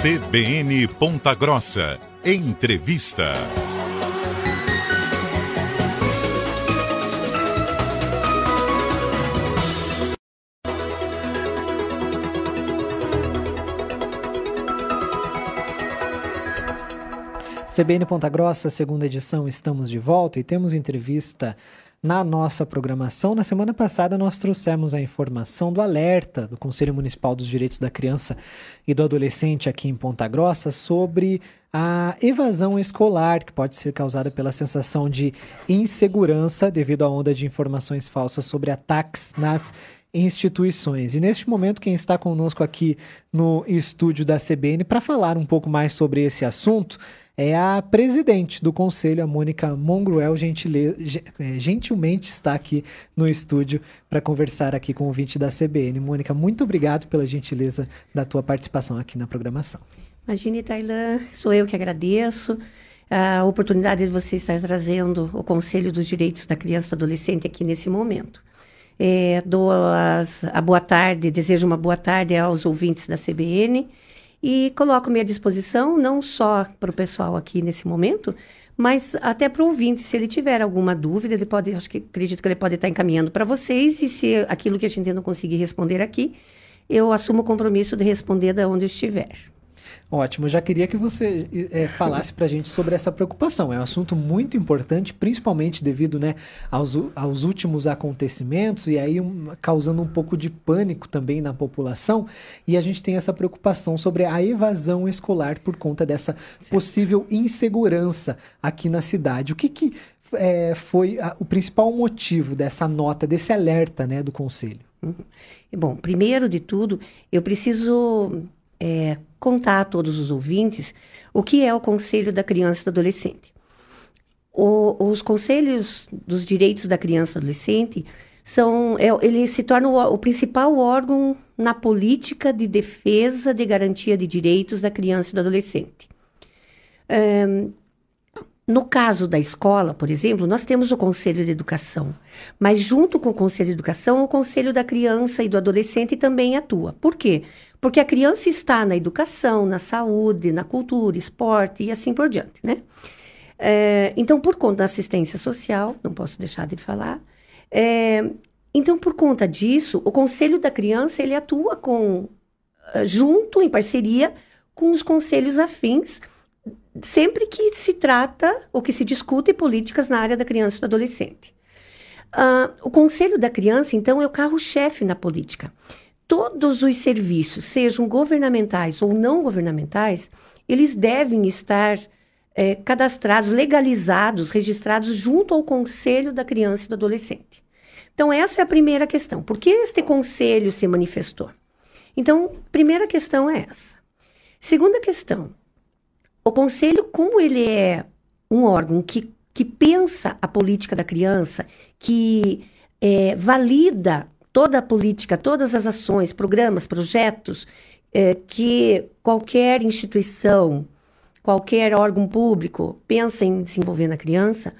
CBN Ponta Grossa. Entrevista. CBN Ponta Grossa, segunda edição, estamos de volta e temos entrevista na nossa programação. Na semana passada, nós trouxemos a informação do alerta do Conselho Municipal dos Direitos da Criança e do Adolescente aqui em Ponta Grossa sobre a evasão escolar, que pode ser causada pela sensação de insegurança devido à onda de informações falsas sobre ataques nas instituições. E neste momento, quem está conosco aqui no estúdio da CBN para falar um pouco mais sobre esse assunto é a presidente do conselho, a Mônica Mongruel, gentile... É, gentilmente está aqui no estúdio para conversar aqui com o ouvinte da CBN. Mônica, muito obrigado pela gentileza da tua participação aqui na programação. Imagine, Tailã, sou eu que agradeço a oportunidade de você estar trazendo o Conselho dos Direitos da Criança e do Adolescente aqui nesse momento. É, dou as, a boa tarde, desejo uma boa tarde aos ouvintes da CBN e coloco-me à disposição, não só para o pessoal aqui nesse momento, mas até para o ouvinte, se ele tiver alguma dúvida, ele pode, acho que acredito que ele pode estar encaminhando para vocês, e se aquilo que a gente não conseguir responder aqui, eu assumo o compromisso de responder da onde eu estiver. Ótimo, eu já queria que você é, falasse para a gente sobre essa preocupação. É um assunto muito importante, principalmente devido né, aos, aos últimos acontecimentos e aí um, causando um pouco de pânico também na população. E a gente tem essa preocupação sobre a evasão escolar por conta dessa possível insegurança aqui na cidade. O que, que é, foi a, o principal motivo dessa nota, desse alerta né, do Conselho? Uhum. Bom, primeiro de tudo, eu preciso é, contar a todos os ouvintes o que é o Conselho da Criança e do Adolescente. O, os Conselhos dos Direitos da Criança e do Adolescente são, é, ele se torna o, o, principal órgão na política de defesa de garantia de direitos da criança e do adolescente. No caso da escola, por exemplo, nós temos o Conselho de Educação, mas junto com o Conselho de Educação, o Conselho da Criança e do Adolescente também atua. Por quê? Porque a criança está na educação, na saúde, na cultura, esporte e assim por diante, né? É, então, por conta da assistência social, não posso deixar de falar. É, então, por conta disso, o Conselho da Criança ele atua com eh, junto, em parceria com os conselhos afins sempre que se trata ou que se discute políticas na área da criança e do adolescente. Uh, o Conselho da Criança, então, é o carro-chefe na política. Todos os serviços, sejam governamentais ou não governamentais, eles devem estar é, cadastrados, legalizados, registrados junto ao Conselho da Criança e do Adolescente. Então, essa é a primeira questão. Por que este conselho se manifestou? Então, primeira questão é essa. Segunda questão, o conselho, como ele é um órgão que, que pensa a política da criança, que é, valida toda a política, todas as ações, programas, projetos é, que qualquer instituição, qualquer órgão público pensa em desenvolver na criança,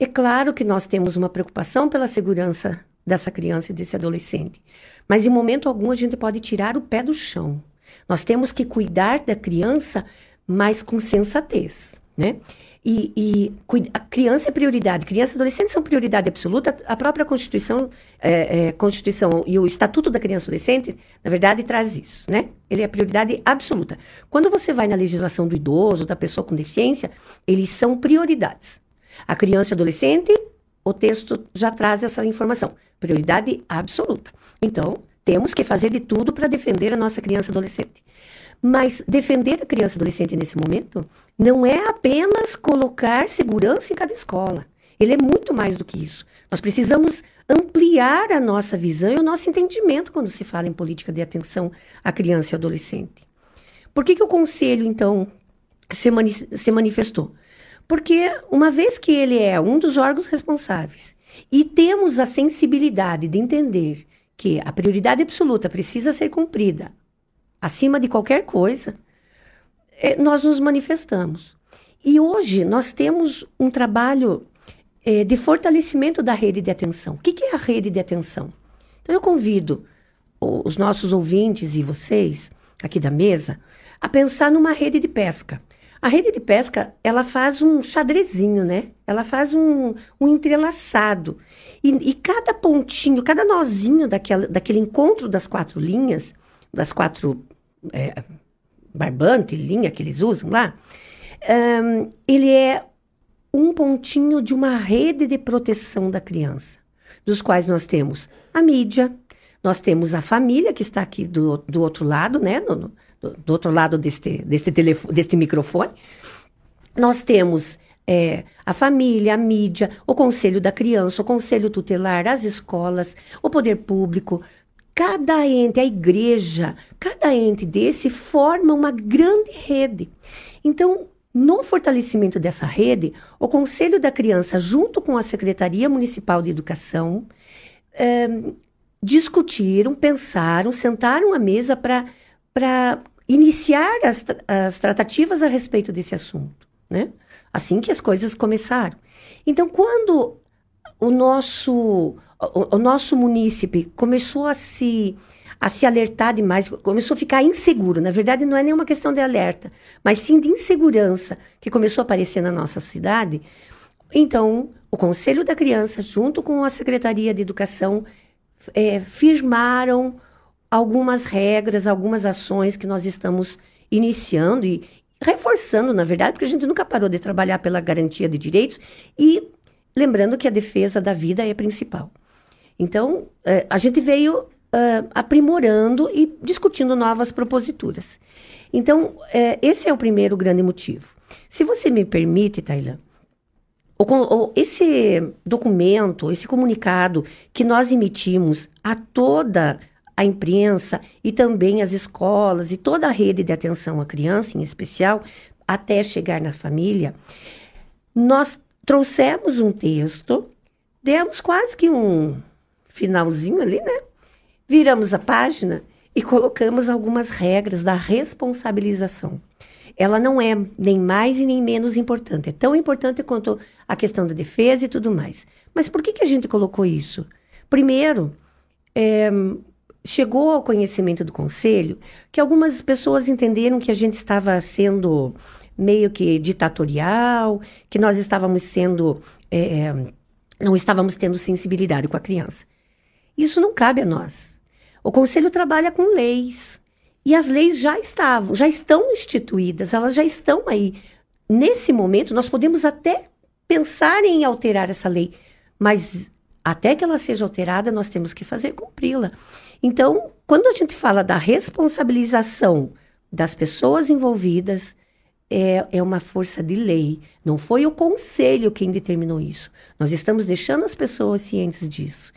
é claro que nós temos uma preocupação pela segurança dessa criança e desse adolescente. Mas em momento algum a gente pode tirar o pé do chão. Nós temos que cuidar da criança mas com sensatez, né? E, e, a criança é prioridade, criança e adolescente são prioridade absoluta. A própria Constituição, é, é, Constituição e o Estatuto da Criança e Adolescente, na verdade, traz isso, né? Ele é prioridade absoluta. Quando você vai na legislação do idoso, da pessoa com deficiência, eles são prioridades. A criança e adolescente, o texto já traz essa informação, prioridade absoluta. Então, temos que fazer de tudo para defender a nossa criança e adolescente. Mas defender a criança e adolescente nesse momento não é apenas colocar segurança em cada escola. Ele é muito mais do que isso. Nós precisamos ampliar a nossa visão e o nosso entendimento quando se fala em política de atenção à criança e adolescente. Por que, que o conselho, então, se, mani se manifestou? Porque, uma vez que ele é um dos órgãos responsáveis e temos a sensibilidade de entender que a prioridade absoluta precisa ser cumprida acima de qualquer coisa, é, nós nos manifestamos. E hoje nós temos um trabalho é, de fortalecimento da rede de atenção. O que, que é a rede de atenção? Então eu convido os nossos ouvintes e vocês aqui da mesa a pensar numa rede de pesca. A rede de pesca, ela faz um xadrezinho, né? Ela faz um, um entrelaçado. E, e cada pontinho, cada nozinho daquela, daquele encontro das quatro linhas, das quatro é, barbante, linha que eles usam lá, um, ele é um pontinho de uma rede de proteção da criança, dos quais nós temos a mídia, nós temos a família que está aqui do, do outro lado, né? Do, do outro lado deste, deste, telefone, deste microfone. Nós temos é, a família, a mídia, o conselho da criança, o conselho tutelar, as escolas, o poder público. Cada ente, a igreja, cada ente desse forma uma grande rede. Então, no fortalecimento dessa rede, o Conselho da Criança, junto com a Secretaria Municipal de Educação, é, discutiram, pensaram, sentaram à mesa para iniciar as, as tratativas a respeito desse assunto, né? Assim que as coisas começaram. Então, quando o nosso, o, o nosso munícipe começou a se a se alertar demais, começou a ficar inseguro. Na verdade, não é nenhuma questão de alerta, mas sim de insegurança que começou a aparecer na nossa cidade. Então, o Conselho da Criança, junto com a Secretaria de Educação, é, firmaram algumas regras, algumas ações que nós estamos iniciando e reforçando, na verdade, porque a gente nunca parou de trabalhar pela garantia de direitos e lembrando que a defesa da vida é principal. Então, é, a gente veio Uh, aprimorando e discutindo novas proposituras. Então, é, esse é o primeiro grande motivo. Se você me permite, Tailã, esse documento, esse comunicado que nós emitimos a toda a imprensa e também as escolas e toda a rede de atenção à criança, em especial, até chegar na família, nós trouxemos um texto, demos quase que um finalzinho ali, né? Viramos a página e colocamos algumas regras da responsabilização. Ela não é nem mais e nem menos importante. É tão importante quanto a questão da defesa e tudo mais. Mas por que, que a gente colocou isso? Primeiro, é, chegou ao conhecimento do conselho que algumas pessoas entenderam que a gente estava sendo meio que ditatorial, que nós estávamos sendo. É, não estávamos tendo sensibilidade com a criança. Isso não cabe a nós. O conselho trabalha com leis. E as leis já estavam, já estão instituídas, elas já estão aí. Nesse momento, nós podemos até pensar em alterar essa lei, mas até que ela seja alterada, nós temos que fazer cumpri-la. Então, quando a gente fala da responsabilização das pessoas envolvidas, é, é uma força de lei. Não foi o conselho quem determinou isso. Nós estamos deixando as pessoas cientes disso.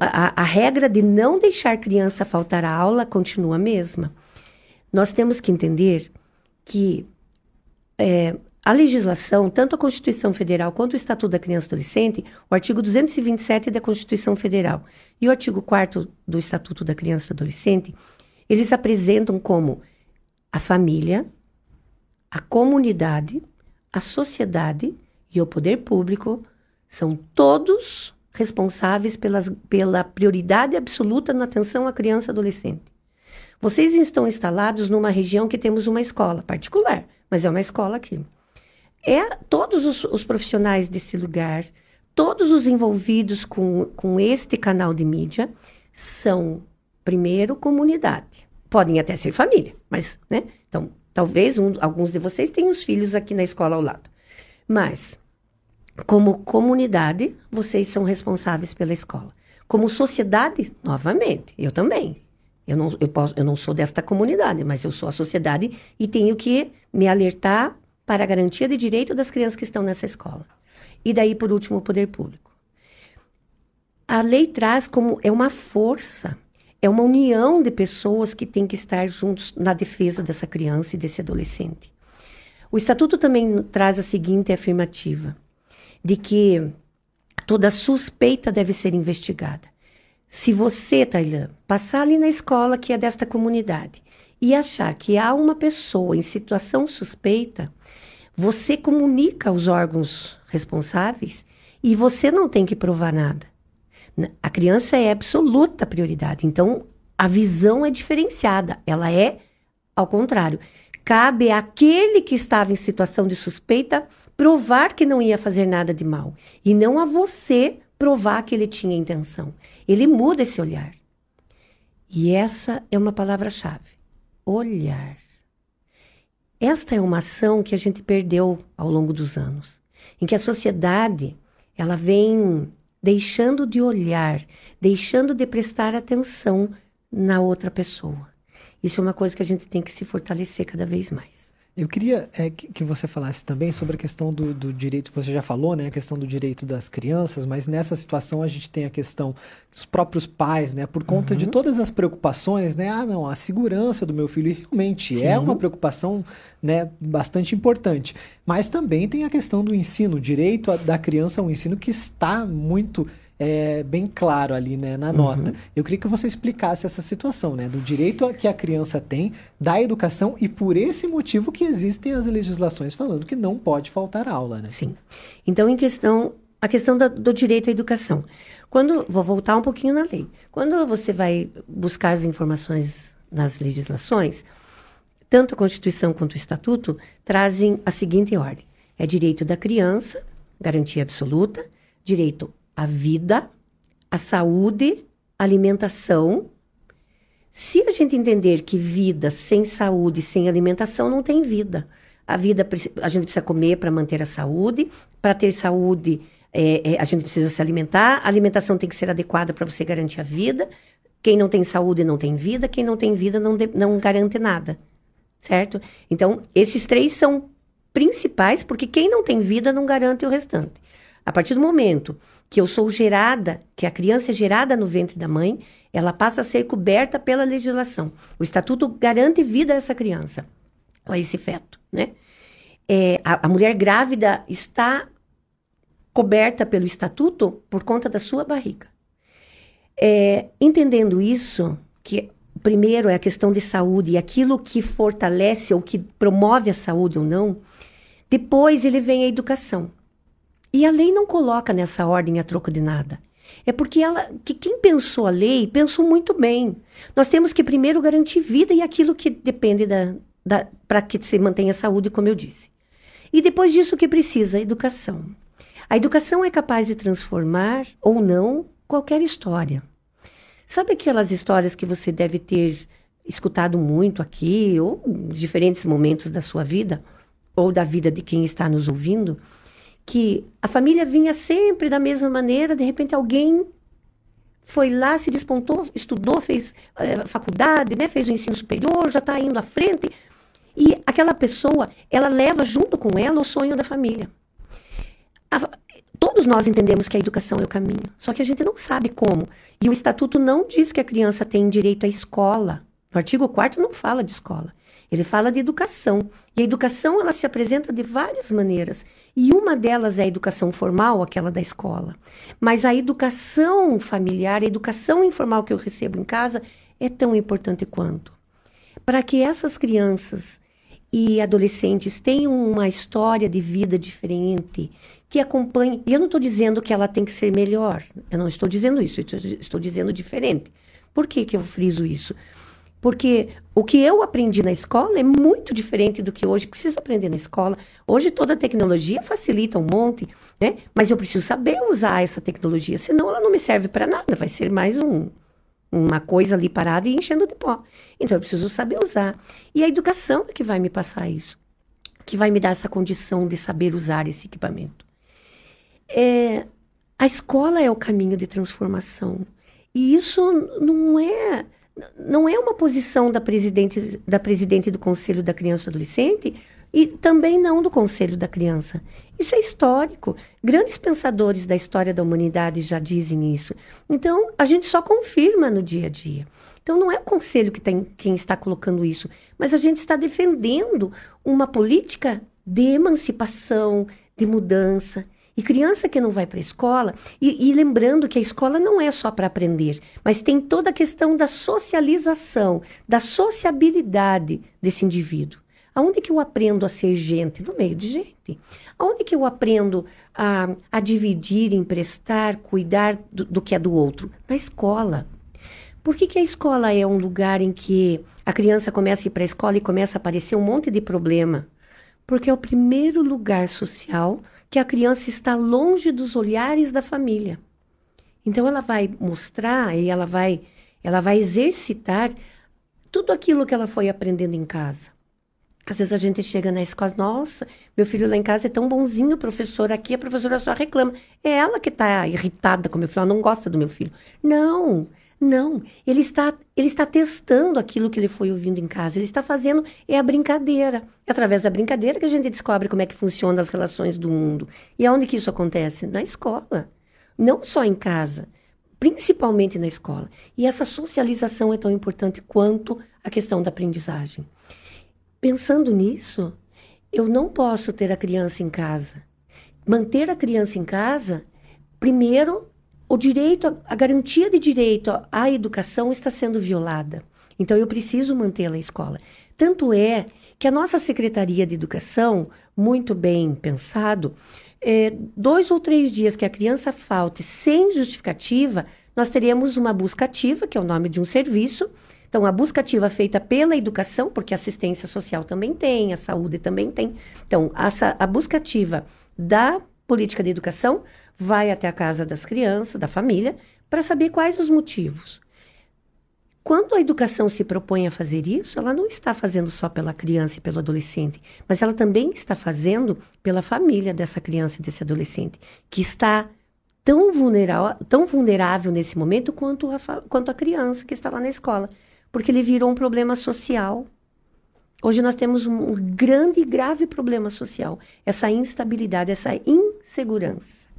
A, a, regra de não deixar criança faltar a aula continua a mesma. Nós temos que entender que é, a legislação, tanto a Constituição Federal quanto o Estatuto da Criança e Adolescente, o artigo 227 da Constituição Federal e o artigo 4 do Estatuto da Criança e Adolescente, eles apresentam como a família, a comunidade, a sociedade e o poder público são todos responsáveis pelas, pela prioridade absoluta na atenção à criança e adolescente. Vocês estão instalados numa região que temos uma escola particular, mas é uma escola aqui é todos os, os profissionais desse lugar, todos os envolvidos com, com este canal de mídia são, primeiro, comunidade. Podem até ser família, mas, né? Então, talvez um, alguns de vocês tenham os filhos aqui na escola ao lado. Mas, como comunidade, vocês são responsáveis pela escola. Como sociedade, novamente, eu também. Eu não, eu, posso, eu não sou desta comunidade, mas eu sou a sociedade e tenho que me alertar para a garantia de direito das crianças que estão nessa escola. E daí, por último, o poder público. A lei traz como é uma força, é uma união de pessoas que tem que estar juntos na defesa dessa criança e desse adolescente. O estatuto também traz a seguinte afirmativa: de que toda suspeita deve ser investigada. Se você, Tailã, passar ali na escola que é desta comunidade e achar que há uma pessoa em situação suspeita, você comunica aos órgãos responsáveis e você não tem que provar nada. A criança é absoluta prioridade, então a visão é diferenciada, ela é Ao contrário, cabe àquele que estava em situação de suspeita provar que não ia fazer nada de mal e não a você provar que ele tinha intenção. Ele muda esse olhar. E essa é uma palavra-chave: olhar. Esta é uma ação que a gente perdeu ao longo dos anos, em que a sociedade ela vem deixando de olhar, deixando de prestar atenção na outra pessoa. Isso é uma coisa que a gente tem que se fortalecer cada vez mais. Eu queria é, que você falasse também sobre a questão do, do, direito, você já falou, né, a questão do direito das crianças, mas nessa situação a gente tem a questão dos próprios pais, né, por conta uhum. de todas as preocupações, né, ah, não, a segurança do meu filho realmente Sim. é uma preocupação, né, bastante importante, mas também tem a questão do ensino, o direito da criança ao ensino que está muito é, bem claro ali né, na nota. Uhum. Eu queria que você explicasse essa situação, né, do direito que a criança tem da educação e por esse motivo que existem as legislações falando que não pode faltar aula, né? Sim. Então, em questão, a questão da, do direito à educação. Quando, vou voltar um pouquinho na lei. Quando você vai buscar as informações nas legislações, tanto a Constituição quanto o Estatuto trazem a seguinte ordem: é direito da criança, garantia absoluta, direito a vida, a saúde, a alimentação. Se a gente entender que vida sem saúde, sem alimentação, não tem vida. A vida, a gente precisa comer para manter a saúde. Para ter saúde, é, é, a gente precisa se alimentar. A alimentação tem que ser adequada para você garantir a vida. Quem não tem saúde não tem vida. Quem não tem vida não, de, não garante nada. Certo? Então, esses três são principais, porque quem não tem vida não garante o restante. A partir do momento que eu sou gerada, que a criança é gerada no ventre da mãe, ela passa a ser coberta pela legislação. O estatuto garante vida a essa criança, a esse feto, né? É, a, a mulher grávida está coberta pelo estatuto por conta da sua barriga. É, entendendo isso, que primeiro é a questão de saúde e aquilo que fortalece ou que promove a saúde ou não, depois ele vem a educação. E a lei não coloca nessa ordem a troco de nada. É porque ela, que quem pensou a lei pensou muito bem. Nós temos que primeiro garantir vida e aquilo que depende da, da para que se mantenha a saúde, como eu disse. E depois disso o que precisa? Educação. A educação é capaz de transformar ou não qualquer história. Sabe aquelas histórias que você deve ter escutado muito aqui, ou em diferentes momentos da sua vida, ou da vida de quem está nos ouvindo? Que a família vinha sempre da mesma maneira, de repente alguém foi lá, se despontou, estudou, fez é, faculdade, né, fez o ensino superior, já está indo à frente. E aquela pessoa, ela leva junto com ela o sonho da família. A, todos nós entendemos que a educação é o caminho, só que a gente não sabe como. E o estatuto não diz que a criança tem direito à escola. O artigo 4 não fala de escola. Ele fala de educação. E a educação ela se apresenta de várias maneiras. E uma delas é a educação formal, aquela da escola. Mas a educação familiar, a educação informal que eu recebo em casa é tão importante quanto. Para que essas crianças e adolescentes tenham uma história de vida diferente, que acompanhe. E eu não estou dizendo que ela tem que ser melhor. Eu não estou dizendo isso, eu estou dizendo diferente. Por que, que eu friso isso? Porque o que eu aprendi na escola é muito diferente do que hoje precisa aprender na escola. Hoje toda a tecnologia facilita um monte, né? Mas eu preciso saber usar essa tecnologia, senão ela não me serve para nada, vai ser mais um, uma coisa ali parada e enchendo de pó. Então eu preciso saber usar. E a educação é que vai me passar isso, que vai me dar essa condição de saber usar esse equipamento. É, a escola é o caminho de transformação. E isso não é não é uma posição da presidente, da presidente do Conselho da Criança e Adolescente e também não do Conselho da Criança. Isso é histórico. Grandes pensadores da história da humanidade já dizem isso. Então, a gente só confirma no dia a dia. Então, não é o Conselho que tem, quem está colocando isso, mas a gente está defendendo uma política de emancipação, de mudança. E criança que não vai para a escola, e, e, lembrando que a escola não é só para aprender, mas tem toda a questão da socialização, da sociabilidade desse indivíduo. Aonde que eu aprendo a ser gente? No meio de gente. Aonde que eu aprendo a, a dividir, emprestar, cuidar do, do que é do outro? Na escola. Por que, que a escola é um lugar em que a criança começa a ir para a escola e começa a aparecer um monte de problema? Porque é o primeiro lugar social que a criança está longe dos olhares da família. Então ela vai mostrar e ela vai ela vai exercitar tudo aquilo que ela foi aprendendo em casa. Às vezes a gente chega na escola, nossa, meu filho lá em casa é tão bonzinho, professor, aqui a professora só reclama. É ela que está irritada com meu filho, ela não gosta do meu filho. Não, não, ele está, ele está testando aquilo que ele foi ouvindo em casa. Ele está fazendo é a brincadeira. É através da brincadeira que a gente descobre como é que funcionam as relações do mundo. E aonde que isso acontece? Na escola. Não só em casa, principalmente na escola. E essa socialização é tão importante quanto a questão da aprendizagem. Pensando nisso, eu não posso ter a criança em casa. Manter a criança em casa, primeiro o direito, a garantia de direito à educação está sendo violada. Então, eu preciso mantê-la na escola. Tanto é que a nossa Secretaria de Educação, muito bem pensado, é, dois ou três dias que a criança falte sem justificativa, nós teremos uma busca ativa, que é o nome de um serviço. Então, a busca ativa feita pela educação, porque a assistência social também tem, a saúde também tem. Então, a, a busca ativa da política de educação vai até a casa das crianças, da família, para saber quais os motivos. Quando a educação se propõe a fazer isso, ela não está fazendo só pela criança e pelo adolescente, mas ela também está fazendo pela família dessa criança e desse adolescente, que está tão vulnerável, tão vulnerável nesse momento quanto a, quanto a criança que está lá na escola, porque ele virou um problema social. Hoje nós temos um grande e grave problema social, essa instabilidade, essa insegurança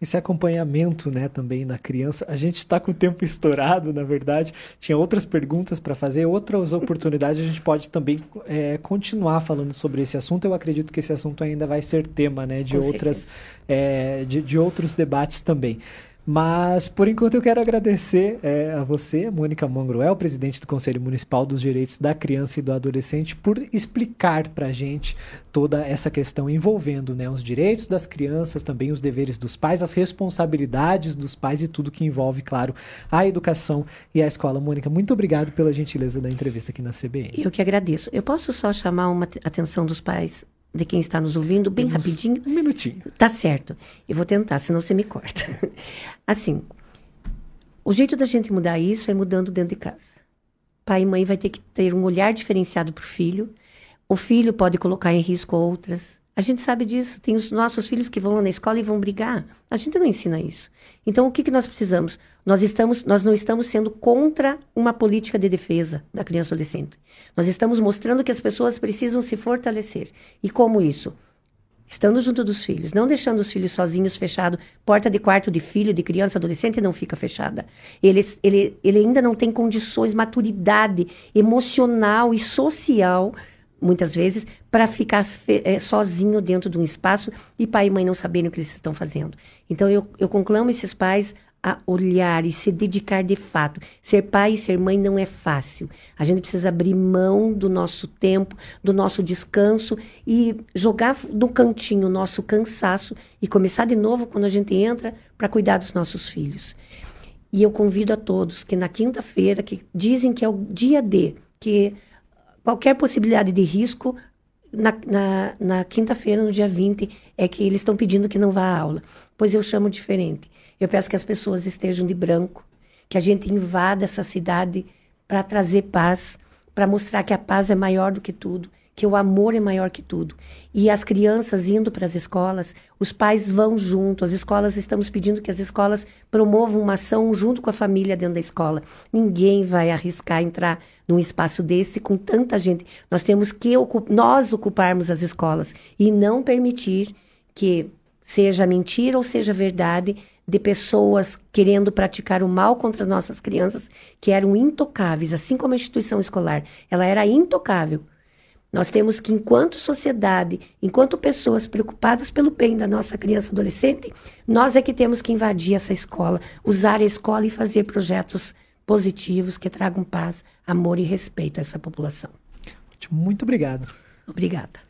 esse acompanhamento, né, também na criança. A gente está com o tempo estourado, na verdade. Tinha outras perguntas para fazer, outras oportunidades. A gente pode também é, continuar falando sobre esse assunto. Eu acredito que esse assunto ainda vai ser tema, né, de outras, é, de, de outros debates também. Mas, por enquanto, eu quero agradecer é, a você, Mônica Mongruel, presidente do Conselho Municipal dos Direitos da Criança e do Adolescente, por explicar para a gente toda essa questão envolvendo né, os direitos das crianças, também os deveres dos pais, as responsabilidades dos pais e tudo que envolve, claro, a educação e a escola. Mônica, muito obrigado pela gentileza da entrevista aqui na CBN. Eu que agradeço. Eu posso só chamar uma atenção dos pais de quem está nos ouvindo, bem Temos rapidinho. Um minutinho. Tá certo. Eu vou tentar, senão você me corta. Assim, o jeito da gente mudar isso é mudando dentro de casa. Pai e mãe vai ter que ter um olhar diferenciado para o filho. O filho pode colocar em risco outras. A gente sabe disso. Tem os nossos filhos que vão lá na escola e vão brigar. A gente não ensina isso. Então, o que, que nós precisamos? Nós, estamos, nós não estamos sendo contra uma política de defesa da criança e adolescente. Nós estamos mostrando que as pessoas precisam se fortalecer. E como isso? Estando junto dos filhos, não deixando os filhos sozinhos, fechado. Porta de quarto de filho, de criança, adolescente não fica fechada. Ele, ele, ele ainda não tem condições, maturidade emocional e social muitas vezes, para ficar é, sozinho dentro de um espaço e pai e mãe não saberem o que eles estão fazendo. Então, eu, eu conclamo esses pais a olhar e se dedicar de fato. Ser pai e ser mãe não é fácil. A gente precisa abrir mão do nosso tempo, do nosso descanso e jogar no cantinho o nosso cansaço e começar de novo quando a gente entra para cuidar dos nossos filhos. E eu convido a todos que na quinta-feira, que dizem que é o dia D, que qualquer possibilidade de risco, na, na, na quinta-feira, no dia 20, é que eles estão pedindo que não vá à aula. Pois eu chamo diferente. Eu peço que as pessoas estejam de branco, que a gente invada essa cidade para trazer paz, para mostrar que a paz é maior do que tudo que o amor é maior que tudo. E as crianças indo para as escolas, os pais vão junto, as escolas estamos pedindo que as escolas promovam uma ação junto com a família dentro da escola. Ninguém vai arriscar entrar num espaço desse com tanta gente. Nós temos que nós ocuparmos as escolas e não permitir que seja mentira ou seja verdade de pessoas querendo praticar o mal contra nossas crianças que eram intocáveis, assim como a instituição escolar. Ela era intocável nós temos que, enquanto sociedade, enquanto pessoas preocupadas pelo bem da nossa criança e adolescente, nós é que temos que invadir essa escola, usar a escola e fazer projetos positivos que tragam paz, amor e respeito a essa população. Muito obrigado. Obrigada.